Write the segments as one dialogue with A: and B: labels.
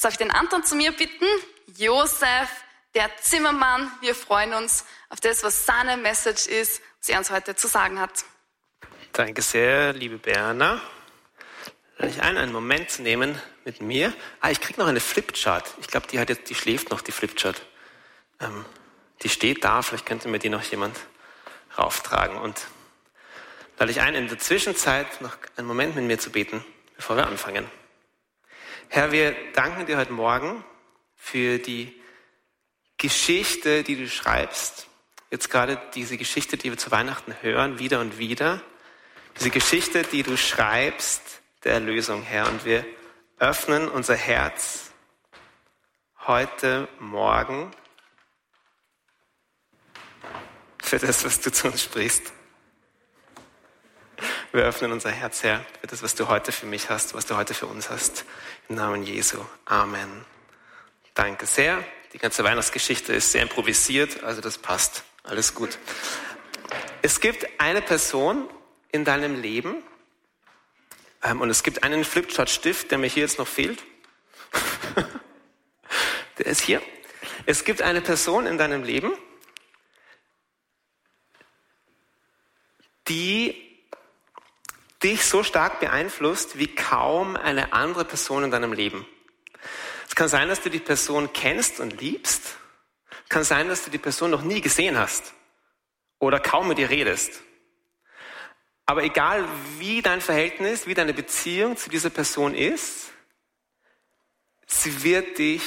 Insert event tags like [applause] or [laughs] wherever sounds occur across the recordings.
A: Darf ich den Anton zu mir bitten? Josef, der Zimmermann. Wir freuen uns auf das, was seine Message ist, was er uns heute zu sagen hat.
B: Danke sehr, liebe Berna. Lade ich ein, einen Moment zu nehmen mit mir. Ah, ich kriege noch eine Flipchart. Ich glaube, die hat jetzt, die schläft noch, die Flipchart. Ähm, die steht da, vielleicht könnte mir die noch jemand rauftragen. Und lade ich ein, in der Zwischenzeit noch einen Moment mit mir zu beten, bevor wir anfangen. Herr, wir danken dir heute Morgen für die Geschichte, die du schreibst. Jetzt gerade diese Geschichte, die wir zu Weihnachten hören, wieder und wieder. Diese Geschichte, die du schreibst, der Erlösung, Herr. Und wir öffnen unser Herz heute Morgen für das, was du zu uns sprichst. Wir öffnen unser Herz, Herr, für das, was du heute für mich hast, was du heute für uns hast. Im Namen Jesu. Amen. Danke sehr. Die ganze Weihnachtsgeschichte ist sehr improvisiert, also das passt. Alles gut. Es gibt eine Person in deinem Leben ähm, und es gibt einen Flipchart-Stift, der mir hier jetzt noch fehlt. [laughs] der ist hier. Es gibt eine Person in deinem Leben, die dich so stark beeinflusst wie kaum eine andere Person in deinem Leben. Es kann sein, dass du die Person kennst und liebst. Es kann sein, dass du die Person noch nie gesehen hast oder kaum mit ihr redest. Aber egal wie dein Verhältnis, wie deine Beziehung zu dieser Person ist, sie wird dich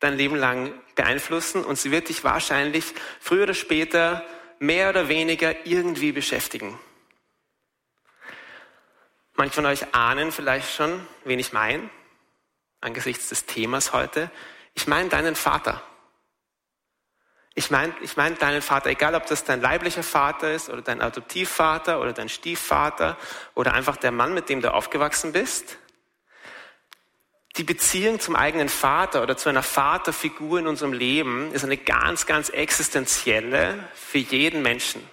B: dein Leben lang beeinflussen und sie wird dich wahrscheinlich früher oder später mehr oder weniger irgendwie beschäftigen. Manche von euch ahnen vielleicht schon, wen ich meine, angesichts des Themas heute. Ich meine deinen Vater. Ich meine ich mein deinen Vater, egal ob das dein leiblicher Vater ist oder dein Adoptivvater oder dein Stiefvater oder einfach der Mann, mit dem du aufgewachsen bist. Die Beziehung zum eigenen Vater oder zu einer Vaterfigur in unserem Leben ist eine ganz, ganz existenzielle für jeden Menschen.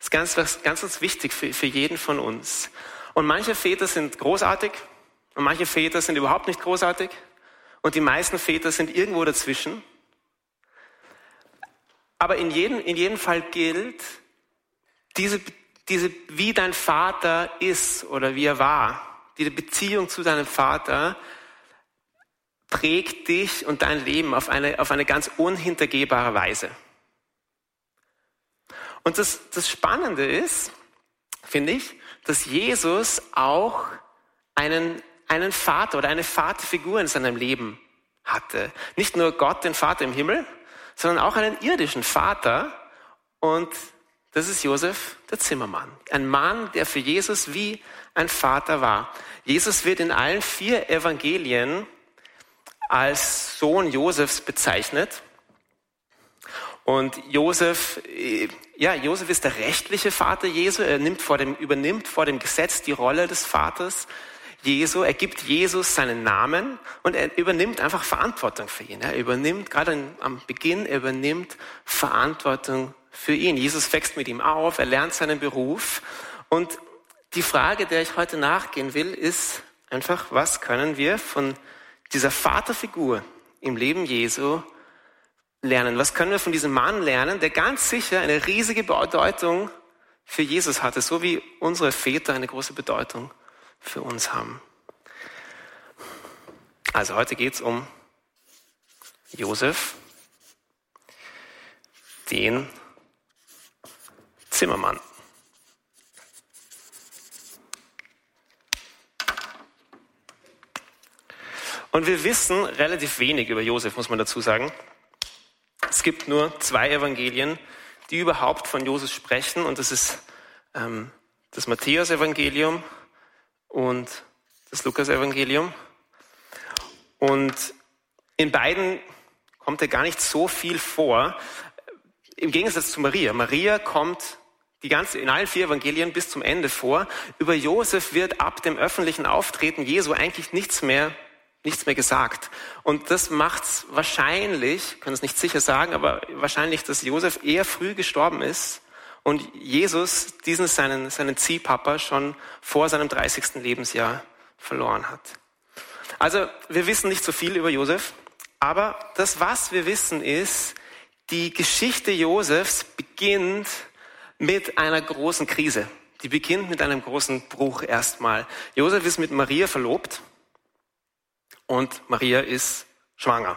B: Ist ganz, ganz, ganz wichtig für, für jeden von uns. Und manche Väter sind großartig und manche Väter sind überhaupt nicht großartig und die meisten Väter sind irgendwo dazwischen. Aber in jedem, in jedem Fall gilt, diese, diese, wie dein Vater ist oder wie er war, diese Beziehung zu deinem Vater prägt dich und dein Leben auf eine, auf eine ganz unhintergehbare Weise. Und das, das Spannende ist, finde ich, dass Jesus auch einen, einen Vater oder eine Vaterfigur in seinem Leben hatte. Nicht nur Gott, den Vater im Himmel, sondern auch einen irdischen Vater. Und das ist Josef, der Zimmermann. Ein Mann, der für Jesus wie ein Vater war. Jesus wird in allen vier Evangelien als Sohn Josefs bezeichnet. Und Josef, äh, ja, Josef ist der rechtliche Vater Jesu. Er nimmt vor dem, übernimmt vor dem Gesetz die Rolle des Vaters Jesu. Er gibt Jesus seinen Namen und er übernimmt einfach Verantwortung für ihn. Er übernimmt, gerade am Beginn, er übernimmt Verantwortung für ihn. Jesus wächst mit ihm auf, er lernt seinen Beruf. Und die Frage, der ich heute nachgehen will, ist einfach, was können wir von dieser Vaterfigur im Leben Jesu lernen? Was können wir von diesem Mann lernen, der ganz sicher eine riesige Bedeutung für Jesus hatte, so wie unsere Väter eine große Bedeutung für uns haben? Also heute geht es um Josef, den Zimmermann. Und wir wissen relativ wenig über Josef, muss man dazu sagen. Es gibt nur zwei Evangelien, die überhaupt von Josef sprechen, und das ist ähm, das Matthäus-Evangelium und das Lukas-Evangelium. Und in beiden kommt er gar nicht so viel vor, im Gegensatz zu Maria. Maria kommt die ganze, in allen vier Evangelien bis zum Ende vor. Über Josef wird ab dem öffentlichen Auftreten Jesu eigentlich nichts mehr nichts mehr gesagt. Und das macht es wahrscheinlich, kann es nicht sicher sagen, aber wahrscheinlich, dass Josef eher früh gestorben ist und Jesus diesen seinen, seinen Ziehpapa schon vor seinem 30. Lebensjahr verloren hat. Also wir wissen nicht so viel über Josef, aber das, was wir wissen, ist, die Geschichte Josefs beginnt mit einer großen Krise. Die beginnt mit einem großen Bruch erstmal. Josef ist mit Maria verlobt und Maria ist schwanger,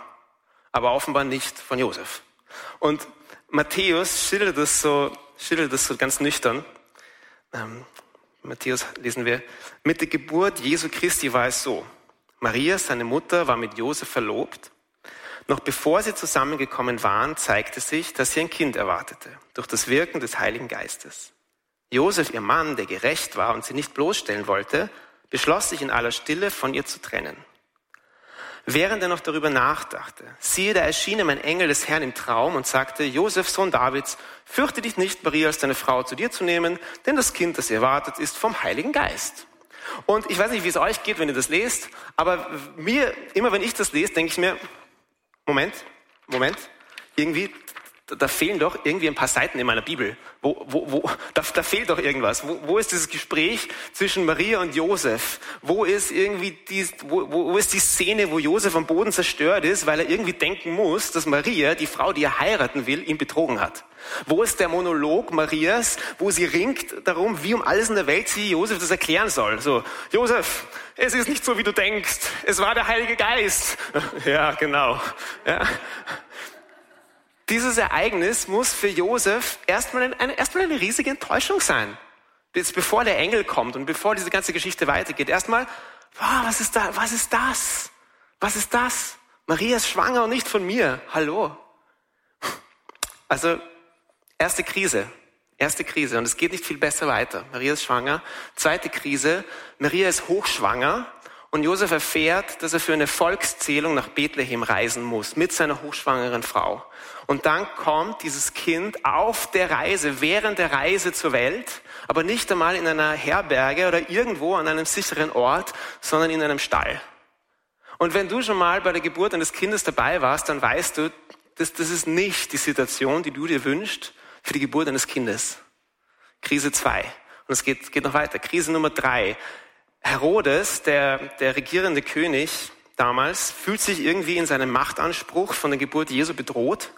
B: aber offenbar nicht von Josef. Und Matthäus schildert das so, schildert das so ganz nüchtern. Ähm, Matthäus lesen wir, mit der Geburt Jesu Christi war es so. Maria, seine Mutter, war mit Josef verlobt. Noch bevor sie zusammengekommen waren, zeigte sich, dass sie ein Kind erwartete, durch das Wirken des Heiligen Geistes. Josef, ihr Mann, der gerecht war und sie nicht bloßstellen wollte, beschloss sich in aller Stille von ihr zu trennen. Während er noch darüber nachdachte, siehe, da erschien ihm ein Engel des Herrn im Traum und sagte, Josef, Sohn Davids, fürchte dich nicht, Maria als deine Frau zu dir zu nehmen, denn das Kind, das ihr erwartet, ist vom Heiligen Geist. Und ich weiß nicht, wie es euch geht, wenn ihr das lest, aber mir, immer wenn ich das lese, denke ich mir, Moment, Moment, irgendwie, da fehlen doch irgendwie ein paar Seiten in meiner Bibel. Wo, wo, wo, da, da fehlt doch irgendwas. Wo, wo ist dieses Gespräch zwischen Maria und Josef? Wo ist irgendwie die, wo, wo ist die Szene, wo Josef am Boden zerstört ist, weil er irgendwie denken muss, dass Maria, die Frau, die er heiraten will, ihn betrogen hat? Wo ist der Monolog Marias, wo sie ringt darum, wie um alles in der Welt sie Josef das erklären soll? So, Josef, es ist nicht so, wie du denkst. Es war der Heilige Geist. [laughs] Ja, genau. Ja. Dieses Ereignis muss für Josef erstmal eine, erstmal eine riesige Enttäuschung sein. Jetzt bevor der Engel kommt und bevor diese ganze Geschichte weitergeht. Erstmal, wow, was ist da, was ist das? Was ist das? Maria ist schwanger und nicht von mir. Hallo. Also, erste Krise. Erste Krise. Und es geht nicht viel besser weiter. Maria ist schwanger. Zweite Krise. Maria ist hochschwanger. Und Josef erfährt, dass er für eine Volkszählung nach Bethlehem reisen muss mit seiner hochschwangeren Frau. Und dann kommt dieses Kind auf der Reise, während der Reise zur Welt, aber nicht einmal in einer Herberge oder irgendwo an einem sicheren Ort, sondern in einem Stall. Und wenn du schon mal bei der Geburt eines Kindes dabei warst, dann weißt du, dass das ist nicht die Situation, die du dir wünschst für die Geburt eines Kindes. Krise zwei. Und es geht, geht noch weiter. Krise Nummer drei. Herodes, der, der regierende König damals, fühlt sich irgendwie in seinem Machtanspruch von der Geburt Jesu bedroht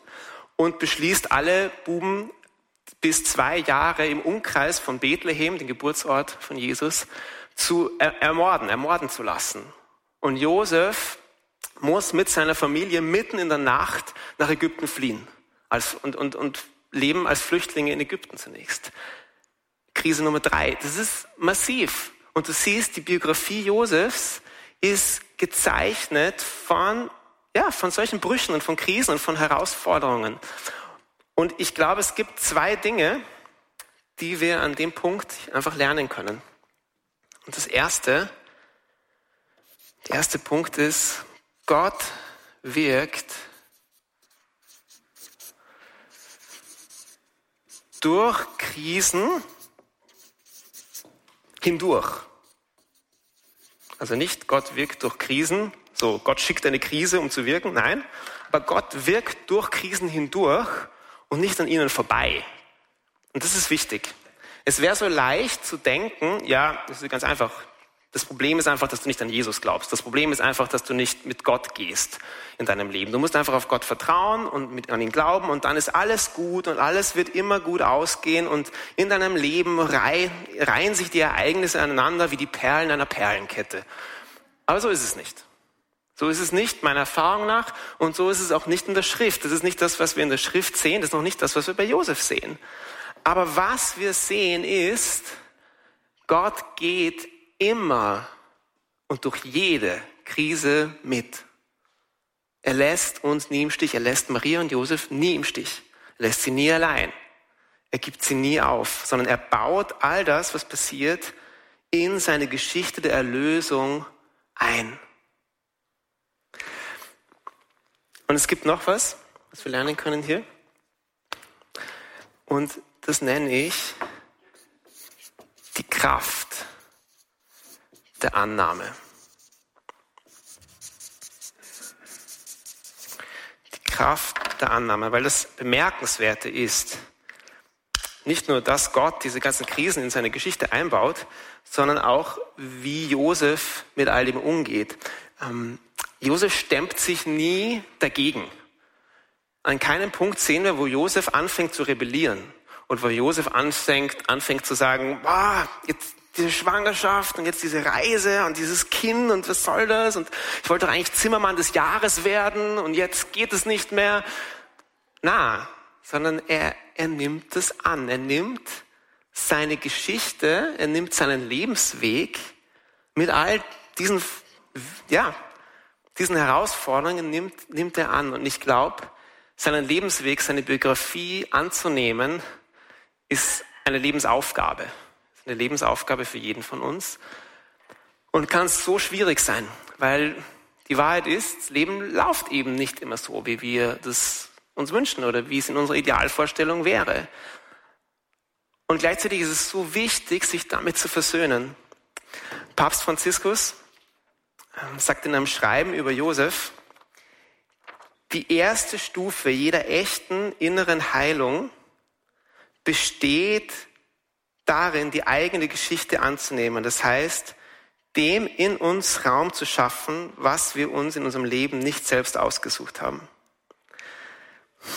B: und beschließt, alle Buben bis zwei Jahre im Umkreis von Bethlehem, dem Geburtsort von Jesus, zu ermorden, ermorden zu lassen. Und Josef muss mit seiner Familie mitten in der Nacht nach Ägypten fliehen als, und, und, und leben als Flüchtlinge in Ägypten zunächst. Krise Nummer drei. Das ist massiv. Und du siehst, die Biografie Josefs ist gezeichnet von, ja, von solchen Brüchen und von Krisen und von Herausforderungen. Und ich glaube, es gibt zwei Dinge, die wir an dem Punkt einfach lernen können. Und das erste, der erste Punkt ist, Gott wirkt durch Krisen hindurch. Also nicht Gott wirkt durch Krisen, so Gott schickt eine Krise, um zu wirken, nein, aber Gott wirkt durch Krisen hindurch und nicht an ihnen vorbei. Und das ist wichtig. Es wäre so leicht zu denken, ja, das ist ganz einfach, das Problem ist einfach, dass du nicht an Jesus glaubst. Das Problem ist einfach, dass du nicht mit Gott gehst in deinem Leben. Du musst einfach auf Gott vertrauen und mit, an ihn glauben und dann ist alles gut und alles wird immer gut ausgehen und in deinem Leben reihen, reihen sich die Ereignisse aneinander wie die Perlen einer Perlenkette. Aber so ist es nicht. So ist es nicht meiner Erfahrung nach und so ist es auch nicht in der Schrift. Das ist nicht das, was wir in der Schrift sehen, das ist noch nicht das, was wir bei Josef sehen. Aber was wir sehen ist, Gott geht immer und durch jede Krise mit. Er lässt uns nie im Stich. Er lässt Maria und Josef nie im Stich. Er lässt sie nie allein. Er gibt sie nie auf, sondern er baut all das, was passiert, in seine Geschichte der Erlösung ein. Und es gibt noch was, was wir lernen können hier. Und das nenne ich die Kraft der Annahme. Die Kraft der Annahme, weil das Bemerkenswerte ist, nicht nur, dass Gott diese ganzen Krisen in seine Geschichte einbaut, sondern auch, wie Josef mit all dem umgeht. ähm, Josef stemmt sich nie dagegen. An keinem Punkt sehen wir, wo Josef anfängt zu rebellieren und wo Josef anfängt, anfängt zu sagen, ah, jetzt diese Schwangerschaft und jetzt diese Reise und dieses Kind und was soll das? Und ich wollte doch eigentlich Zimmermann des Jahres werden und jetzt geht es nicht mehr. Na, sondern er, er nimmt es an. Er nimmt seine Geschichte, er nimmt seinen Lebensweg mit all diesen, ja, diesen Herausforderungen nimmt, nimmt er an. Und ich glaube, seinen Lebensweg, seine Biografie anzunehmen, ist eine Lebensaufgabe eine Lebensaufgabe für jeden von uns und kann so schwierig sein, weil die Wahrheit ist, das Leben läuft eben nicht immer so, wie wir das uns wünschen oder wie es in unserer Idealvorstellung wäre. Und gleichzeitig ist es so wichtig, sich damit zu versöhnen. Papst Franziskus ähm, sagt in einem Schreiben über Josef, die erste Stufe jeder echten inneren Heilung besteht darin, die eigene Geschichte anzunehmen. Das heißt, dem in uns Raum zu schaffen, was wir uns in unserem Leben nicht selbst ausgesucht haben. Das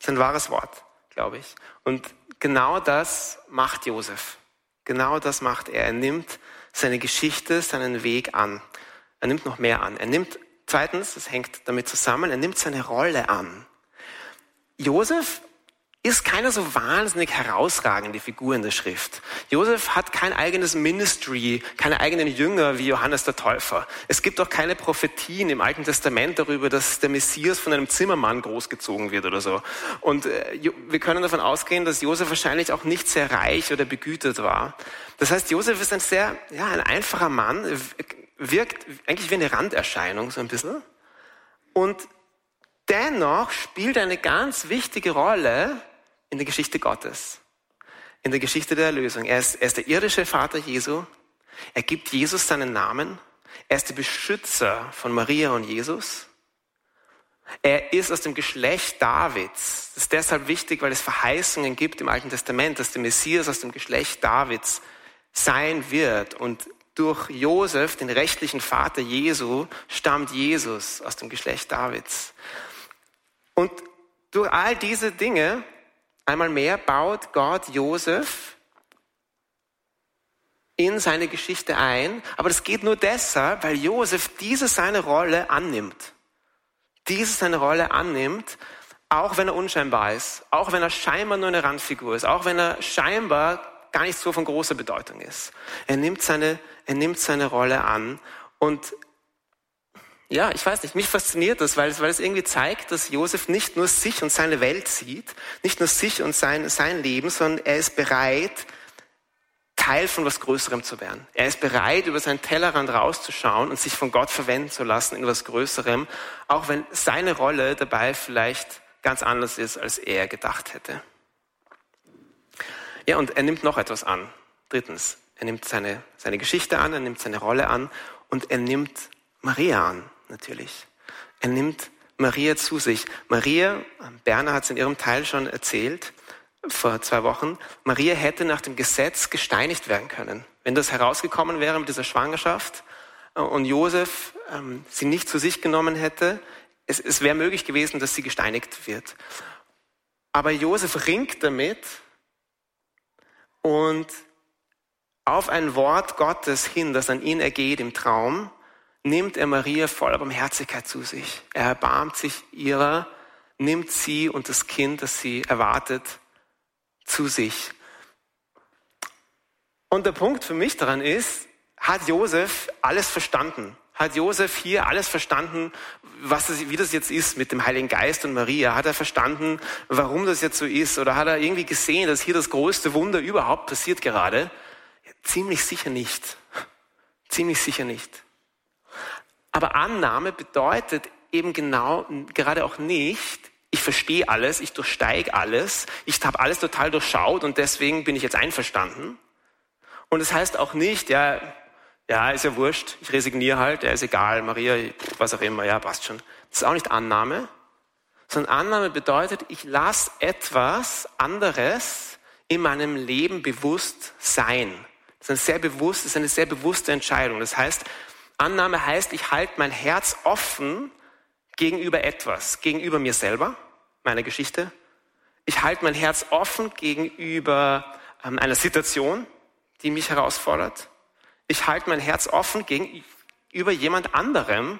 B: ist ein wahres Wort, glaube ich. Und genau das macht Josef. Genau das macht er. Er nimmt seine Geschichte, seinen Weg an. Er nimmt noch mehr an. Er nimmt, zweitens, das hängt damit zusammen, er nimmt seine Rolle an. Josef ist keine so wahnsinnig herausragende Figur in der Schrift. Josef hat kein eigenes Ministry, keine eigenen Jünger wie Johannes der Täufer. Es gibt auch keine Prophetien im Alten Testament darüber, dass der Messias von einem Zimmermann großgezogen wird oder so. Und äh, wir können davon ausgehen, dass Josef wahrscheinlich auch nicht sehr reich oder begütert war. Das heißt, Josef ist ein sehr, ja, ein einfacher Mann, wirkt eigentlich wie eine Randerscheinung so ein bisschen. Und dennoch spielt eine ganz wichtige Rolle in der Geschichte Gottes, in der Geschichte der Erlösung. Er ist, er ist der irdische Vater Jesu. Er gibt Jesus seinen Namen. Er ist der Beschützer von Maria und Jesus. Er ist aus dem Geschlecht Davids. Das ist deshalb wichtig, weil es Verheißungen gibt im Alten Testament, dass der Messias aus dem Geschlecht Davids sein wird. Und durch Josef, den rechtlichen Vater Jesu, stammt Jesus aus dem Geschlecht Davids. Und durch all diese Dinge Einmal mehr baut Gott Josef in seine Geschichte ein, aber das geht nur deshalb, weil Josef diese seine Rolle annimmt. Diese seine Rolle annimmt, auch wenn er unscheinbar ist, auch wenn er scheinbar nur eine Randfigur ist, auch wenn er scheinbar gar nicht so von großer Bedeutung ist. Er nimmt seine, er nimmt seine Rolle an und ja, ich weiß nicht, mich fasziniert das, weil es, weil es irgendwie zeigt, dass Josef nicht nur sich und seine Welt sieht, nicht nur sich und sein, sein Leben, sondern er ist bereit, Teil von was Größerem zu werden. Er ist bereit, über seinen Tellerrand rauszuschauen und sich von Gott verwenden zu lassen in was Größerem, auch wenn seine Rolle dabei vielleicht ganz anders ist, als er gedacht hätte. Ja, und er nimmt noch etwas an. Drittens, er nimmt seine, seine Geschichte an, er nimmt seine Rolle an und er nimmt Maria an natürlich. Er nimmt Maria zu sich. Maria, Berner hat es in ihrem Teil schon erzählt, vor zwei Wochen, Maria hätte nach dem Gesetz gesteinigt werden können. Wenn das herausgekommen wäre mit dieser Schwangerschaft äh, und Josef ähm, sie nicht zu sich genommen hätte, es, es wäre möglich gewesen, dass sie gesteinigt wird. Aber Josef ringt damit und auf ein Wort Gottes hin, das an ihn ergeht im Traum, nimmt er Maria voller Barmherzigkeit zu sich. Er erbarmt sich ihrer, nimmt sie und das Kind, das sie erwartet, zu sich. Und der Punkt für mich daran ist, hat Josef alles verstanden? Hat Josef hier alles verstanden, was das, wie das jetzt ist mit dem Heiligen Geist und Maria? Hat er verstanden, warum das jetzt so ist? Oder hat er irgendwie gesehen, dass hier das größte Wunder überhaupt passiert gerade? Ziemlich sicher nicht. Ziemlich sicher nicht. Aber Annahme bedeutet eben genau, gerade auch nicht, ich verstehe alles, ich durchsteige alles, ich habe alles total durchschaut und deswegen bin ich jetzt einverstanden. Und es das heißt auch nicht, ja, ja, ist ja wurscht, ich resigniere halt, ja, ist egal, Maria, was auch immer, ja, passt schon. Das ist auch nicht Annahme, sondern Annahme bedeutet, ich lasse etwas anderes in meinem Leben bewusst sein. Das ist, ein sehr bewusst, das ist eine sehr bewusste Entscheidung. Das heißt, Annahme heißt, ich halte mein Herz offen gegenüber etwas, gegenüber mir selber, meiner Geschichte. Ich halte mein Herz offen gegenüber ähm, einer Situation, die mich herausfordert. Ich halte mein Herz offen gegenüber jemand anderem,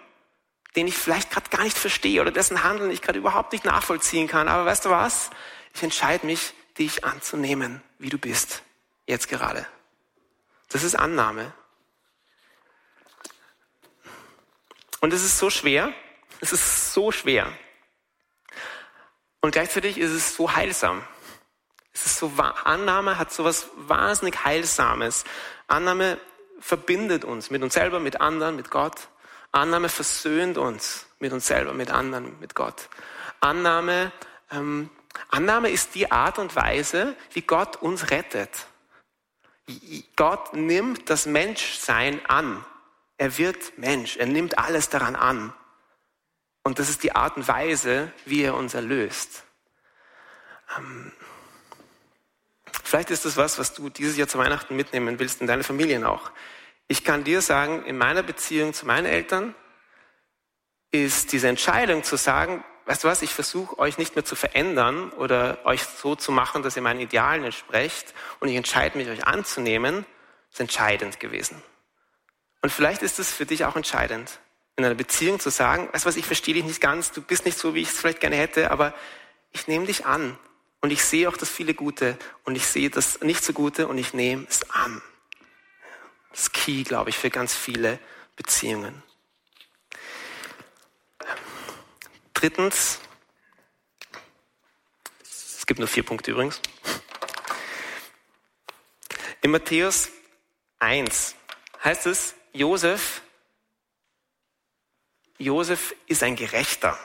B: den ich vielleicht gerade gar nicht verstehe oder dessen Handeln ich gerade überhaupt nicht nachvollziehen kann. Aber weißt du was? Ich entscheide mich, dich anzunehmen, wie du bist, jetzt gerade. Das ist Annahme. Und es ist so schwer, es ist so schwer. Und gleichzeitig ist es so heilsam. Es ist so, Annahme hat so was wahnsinnig Heilsames. Annahme verbindet uns mit uns selber, mit anderen, mit Gott. Annahme versöhnt uns mit uns selber, mit anderen, mit Gott. Annahme, ähm, Annahme ist die Art und Weise, wie Gott uns rettet. Gott nimmt das Menschsein an. Er wird Mensch. Er nimmt alles daran an. Und das ist die Art und Weise, wie er uns erlöst. Ähm, vielleicht ist das was, was du dieses Jahr zu Weihnachten mitnehmen willst, in deine Familien auch. Ich kann dir sagen, in meiner Beziehung zu meinen Eltern ist diese Entscheidung zu sagen, weißt du was, ich versuche euch nicht mehr zu verändern oder euch so zu machen, dass ihr meinen Idealen entsprecht und ich entscheide mich, euch anzunehmen, ist entscheidend gewesen. Und vielleicht ist es für dich auch entscheidend, in einer Beziehung zu sagen, weißt du was, ich verstehe dich nicht ganz, du bist nicht so, wie ich es vielleicht gerne hätte, aber ich nehme dich an und ich sehe auch das viele Gute und ich sehe das nicht so Gute und ich nehme es an. Das ist key, glaube ich, für ganz viele Beziehungen. Drittens, es gibt nur vier Punkte übrigens. In Matthäus 1 heißt es, Josef, Josef ist ein Gerechter.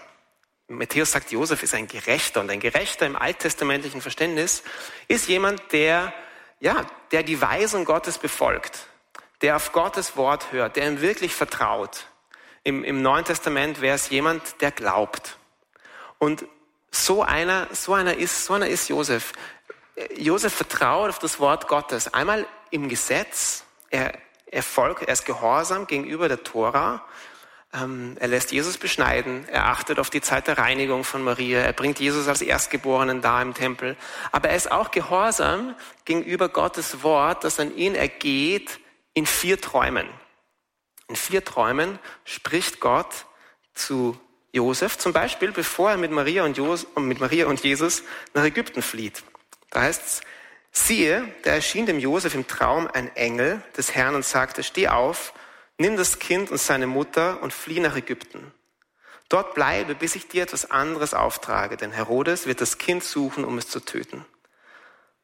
B: Matthäus sagt, Josef ist ein Gerechter und ein Gerechter im alttestamentlichen Verständnis ist jemand, der, ja, der die Weisung Gottes befolgt, der auf Gottes Wort hört, der ihm wirklich vertraut. Im, Im Neuen Testament wäre es jemand, der glaubt. Und so einer, so einer ist, so einer ist Josef. Josef vertraut auf das Wort Gottes. Einmal im Gesetz. Er, er folgt, er ist gehorsam gegenüber der Tora. Ähm, er lässt Jesus beschneiden. Er achtet auf die Zeit der Reinigung von Maria. Er bringt Jesus als Erstgeborenen da im Tempel. Aber er ist auch gehorsam gegenüber Gottes Wort, das an ihn ergeht in vier Träumen. In vier Träumen spricht Gott zu Josef, zum Beispiel bevor er mit Maria und, Jos mit Maria und Jesus nach Ägypten flieht. Da heißt es, siehe, da erschien dem Josef im Traum ein Engel des Herrn und sagte, steh auf, nimm das Kind und seine Mutter und flieh nach Ägypten. Dort bleibe, bis ich dir etwas anderes auftrage, denn Herodes wird das Kind suchen, um es zu töten.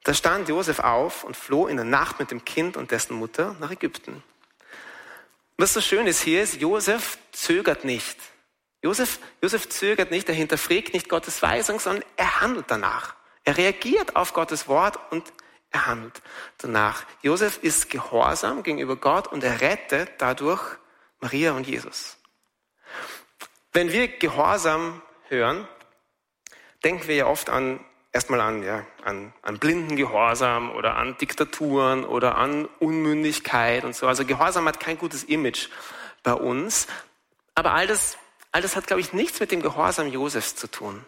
B: Da stand Josef auf und floh in der Nacht mit dem Kind und dessen Mutter nach Ägypten. Was so schön ist hier ist, Josef zögert nicht. Josef, Josef zögert nicht, er hinterfragt nicht Gottes Weisung, sondern er handelt danach. Er reagiert auf Gottes Wort und er handelt danach. Josef ist gehorsam gegenüber Gott und er rettet dadurch Maria und Jesus. Wenn wir Gehorsam hören, denken wir ja oft an erstmal an, ja, an, an blinden Gehorsam oder an Diktaturen oder an Unmündigkeit und so. Also Gehorsam hat kein gutes Image bei uns. Aber all das, all das hat, glaube ich, nichts mit dem Gehorsam Josefs zu tun.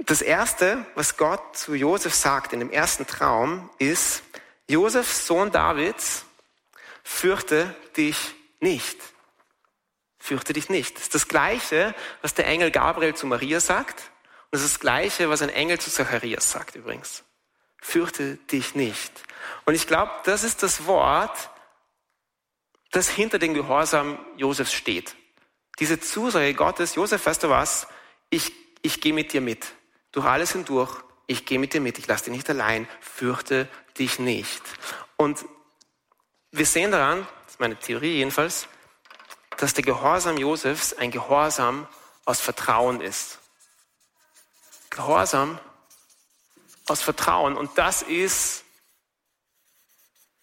B: Das erste, was Gott zu Josef sagt in dem ersten Traum, ist, Josef, Sohn Davids, fürchte dich nicht. Fürchte dich nicht. Das ist das Gleiche, was der Engel Gabriel zu Maria sagt das ist das Gleiche, was ein Engel zu Zacharias sagt übrigens. Fürchte dich nicht. Und ich glaube, das ist das Wort, das hinter dem Gehorsam Josefs steht. Diese Zusage Gottes, Josef, weißt du was? Ich, ich gehe mit dir mit. Durch alles hindurch. Ich gehe mit dir mit. Ich lasse dich nicht allein. Fürchte dich nicht. Und wir sehen daran, das ist meine Theorie jedenfalls, dass der Gehorsam Josefs ein Gehorsam aus Vertrauen ist. Gehorsam aus Vertrauen. Und das ist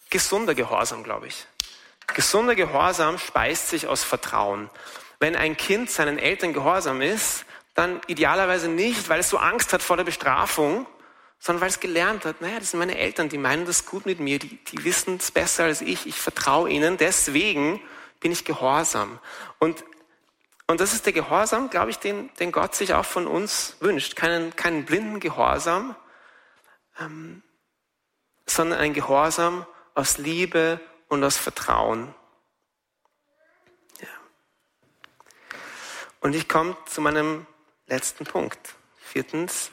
B: gesunder Gehorsam, glaube ich. Gesunder Gehorsam speist sich aus Vertrauen. Wenn ein Kind seinen Eltern gehorsam ist, dann idealerweise nicht, weil es so Angst hat vor der Bestrafung, sondern weil es gelernt hat, naja, das sind meine Eltern, die meinen das gut mit mir, die, die wissen es besser als ich, ich vertraue ihnen, deswegen bin ich gehorsam. Und, und das ist der Gehorsam, glaube ich, den, den Gott sich auch von uns wünscht. Keinen, keinen blinden Gehorsam, ähm, sondern ein Gehorsam aus Liebe und aus Vertrauen. Ja. Und ich komme zu meinem letzten Punkt. Viertens.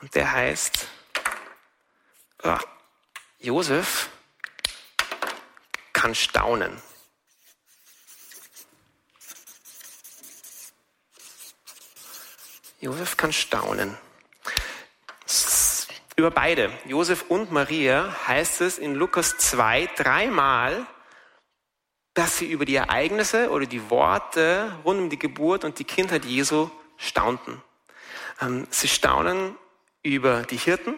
B: Und der heißt, oh, Josef kann staunen. Josef kann staunen. Über beide, Josef und Maria, heißt es in Lukas 2 dreimal, dass sie über die Ereignisse oder die Worte rund um die Geburt und die Kindheit Jesu staunten. Ähm, sie staunen über die Hirten,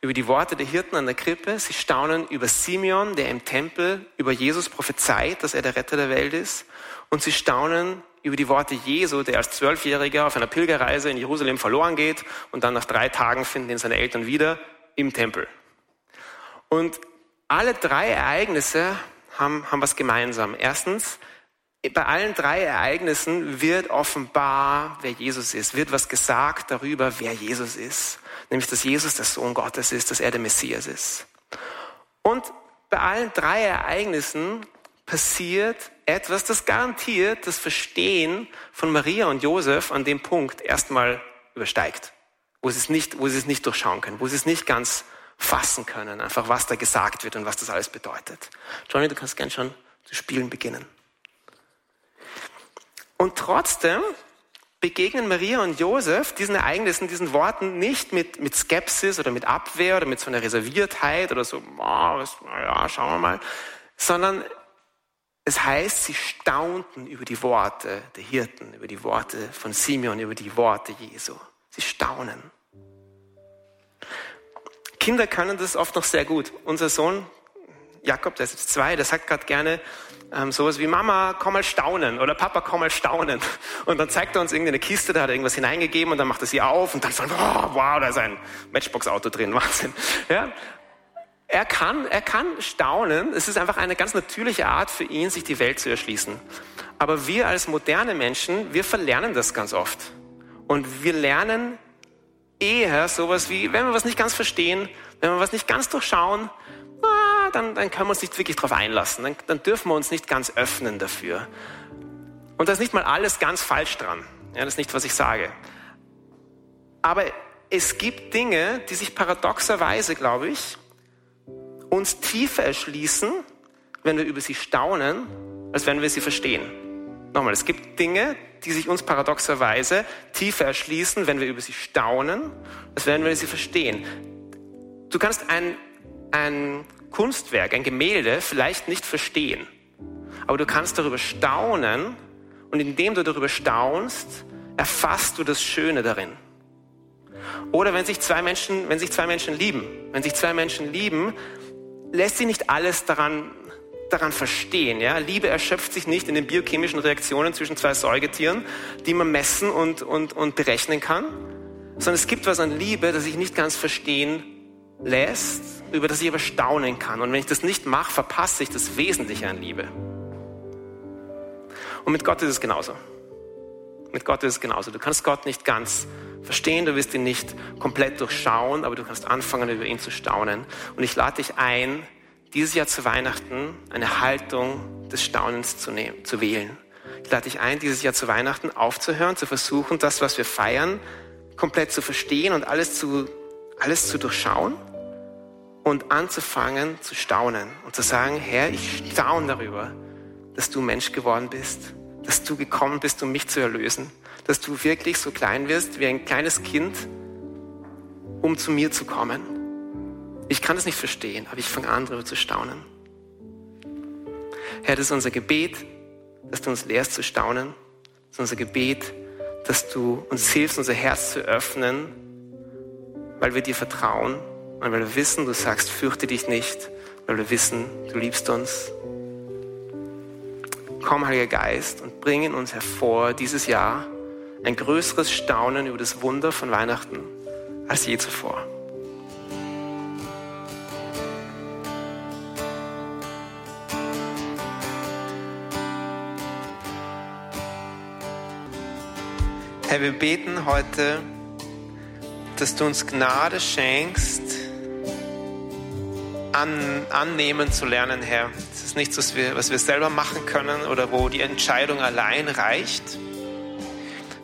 B: über die Worte der Hirten an der Krippe. Sie staunen über Simeon, der im Tempel über Jesus prophezeit, dass er der Retter der Welt ist. Und sie staunen über die Worte Jesu, der als Zwölfjähriger auf einer Pilgerreise in Jerusalem verloren geht und dann nach drei Tagen finden ihn seine Eltern wieder im Tempel. Und alle drei Ereignisse haben, haben was gemeinsam. Erstens, bei allen drei Ereignissen wird offenbar, wer Jesus ist, wird was gesagt darüber, wer Jesus ist. Nämlich, dass Jesus der Sohn Gottes ist, dass er der Messias ist. Und bei allen drei Ereignissen passiert etwas, das garantiert das Verstehen von Maria und Josef an dem Punkt erstmal übersteigt, wo sie es nicht, wo sie es nicht durchschauen können, wo sie es nicht ganz fassen können, einfach was da gesagt wird und was das alles bedeutet. Johnny, du kannst gern schon zu spielen beginnen. Und trotzdem begegnen Maria und Josef diesen Ereignissen, diesen Worten nicht mit, mit Skepsis oder mit Abwehr oder mit so einer Reserviertheit oder so, oh, ja, schauen wir mal, sondern es heißt, sie staunten über die Worte der Hirten, über die Worte von Simeon, über die Worte Jesu. Sie staunen. Kinder können das oft noch sehr gut. Unser Sohn Jakob, der ist jetzt zwei, der sagt gerade gerne ähm, sowas wie Mama, komm mal staunen oder Papa, komm mal staunen. [laughs] Und dann zeigt er uns irgendeine Kiste, da hat er irgendwas hineingegeben und dann macht er sie auf und dann so, oh, wow, da ist ein Matchbox-Auto drin, [laughs] Wahnsinn. Ja? Er kann, er kann staunen. Es ist einfach eine ganz natürliche Art für ihn, sich die Welt zu erschließen. Aber wir als moderne Menschen, wir verlernen das ganz oft. Und wir lernen eher sowas wie, wenn wir was nicht ganz verstehen, wenn wir was nicht ganz durchschauen, ah, dann, dann können wir uns nicht wirklich darauf einlassen. Dann, dann dürfen wir uns nicht ganz öffnen dafür. Und da ist nicht mal alles ganz falsch dran. Ja, das ist nicht, was ich sage. Aber es gibt Dinge, die sich paradoxerweise, glaube ich, uns tiefer erschließen, wenn wir über sie staunen, als wenn wir sie verstehen. Nochmal, es gibt Dinge, die sich uns paradoxerweise tiefer erschließen, wenn wir über sie staunen, als wenn wir sie verstehen. Du kannst ein, ein Kunstwerk, ein Gemälde vielleicht nicht verstehen, aber du kannst darüber staunen und indem du darüber staunst, erfasst du das Schöne darin. Oder wenn sich zwei Menschen, wenn sich zwei Menschen lieben, wenn sich zwei Menschen lieben, lässt sie nicht alles daran, daran verstehen. Ja? Liebe erschöpft sich nicht in den biochemischen Reaktionen zwischen zwei Säugetieren, die man messen und, und, und berechnen kann, sondern es gibt was an Liebe, das ich nicht ganz verstehen lässt, über das ich aber staunen kann. Und wenn ich das nicht mache, verpasse ich das Wesentliche an Liebe. Und mit Gott ist es genauso. Mit Gott ist es genauso. Du kannst Gott nicht ganz verstehen, du wirst ihn nicht komplett durchschauen, aber du kannst anfangen, über ihn zu staunen. Und ich lade dich ein, dieses Jahr zu Weihnachten eine Haltung des Staunens zu, nehmen, zu wählen. Ich lade dich ein, dieses Jahr zu Weihnachten aufzuhören, zu versuchen, das, was wir feiern, komplett zu verstehen und alles zu, alles zu durchschauen und anzufangen zu staunen und zu sagen, Herr, ich staune darüber, dass du Mensch geworden bist, dass du gekommen bist, um mich zu erlösen, dass du wirklich so klein wirst wie ein kleines Kind, um zu mir zu kommen. Ich kann es nicht verstehen, aber ich fange an, darüber zu staunen. Herr, das ist unser Gebet, dass du uns lehrst zu staunen. Das ist unser Gebet, dass du uns hilfst, unser Herz zu öffnen, weil wir dir vertrauen und weil wir wissen, du sagst, fürchte dich nicht, weil wir wissen, du liebst uns Komm, Heiliger Geist, und bring in uns hervor dieses Jahr ein größeres Staunen über das Wunder von Weihnachten als je zuvor. Herr, wir beten heute, dass du uns Gnade schenkst, an, annehmen zu lernen, Herr. Es ist nichts, was wir, was wir selber machen können oder wo die Entscheidung allein reicht.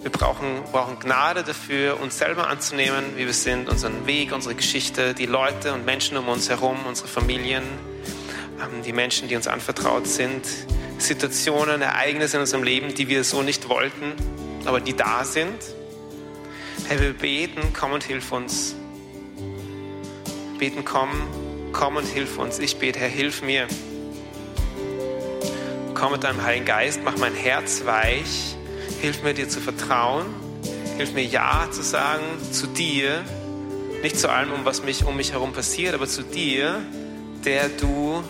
B: Wir brauchen, brauchen Gnade dafür, uns selber anzunehmen, wie wir sind, unseren Weg, unsere Geschichte, die Leute und Menschen um uns herum, unsere Familien, ähm, die Menschen, die uns anvertraut sind, Situationen, Ereignisse in unserem Leben, die wir so nicht wollten, aber die da sind. Herr, wir beten, komm und hilf uns. Beten, komm, komm und hilf uns. Ich bete, Herr, hilf mir. Komm mit deinem Heiligen Geist, mach mein Herz weich, hilf mir dir zu vertrauen, hilf mir Ja zu sagen zu dir, nicht zu allem, um was mich um mich herum passiert, aber zu dir, der du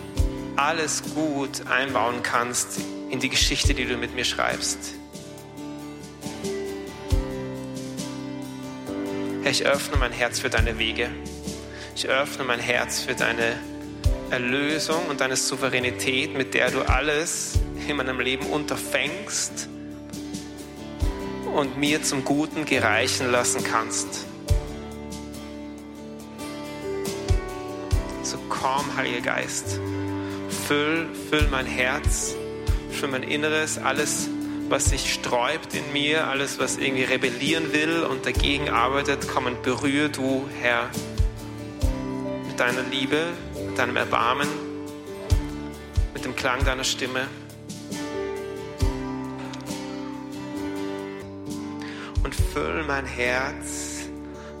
B: alles gut einbauen kannst in die Geschichte, die du mit mir schreibst. Herr, ich öffne mein Herz für deine Wege. Ich öffne mein Herz für deine Erlösung und deine Souveränität, mit der du alles in meinem Leben unterfängst und mir zum Guten gereichen lassen kannst. So komm, Heiliger Geist, füll, füll mein Herz, füll mein Inneres, alles, was sich sträubt in mir, alles, was irgendwie rebellieren will und dagegen arbeitet, komm und berühre du, Herr, deiner Liebe, mit deinem Erbarmen, mit dem Klang deiner Stimme. Und füll mein Herz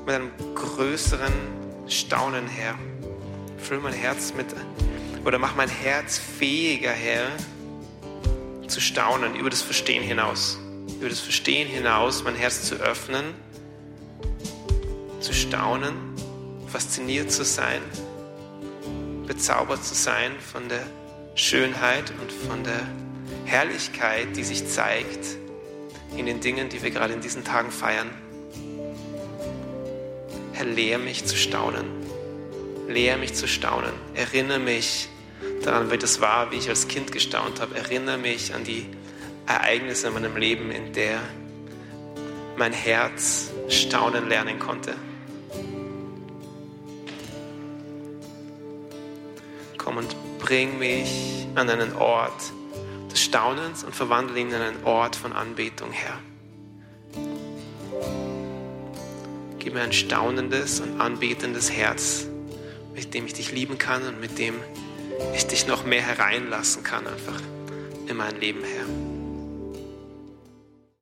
B: mit einem größeren Staunen, Herr. Füll mein Herz mit, oder mach mein Herz fähiger, Herr, zu staunen über das Verstehen hinaus. Über das Verstehen hinaus mein Herz zu öffnen, zu staunen fasziniert zu sein, bezaubert zu sein von der Schönheit und von der Herrlichkeit, die sich zeigt in den Dingen, die wir gerade in diesen Tagen feiern. Herr, lehre mich zu staunen. Lehre mich zu staunen. Erinnere mich daran, wie das war, wie ich als Kind gestaunt habe. Erinnere mich an die Ereignisse in meinem Leben, in der mein Herz staunen lernen konnte. komm und bring mich an einen Ort des Staunens und verwandle ihn in einen Ort von Anbetung, Herr. Gib mir ein staunendes und anbetendes Herz, mit dem ich dich lieben kann und mit dem ich dich noch mehr hereinlassen kann, einfach in mein Leben, Herr.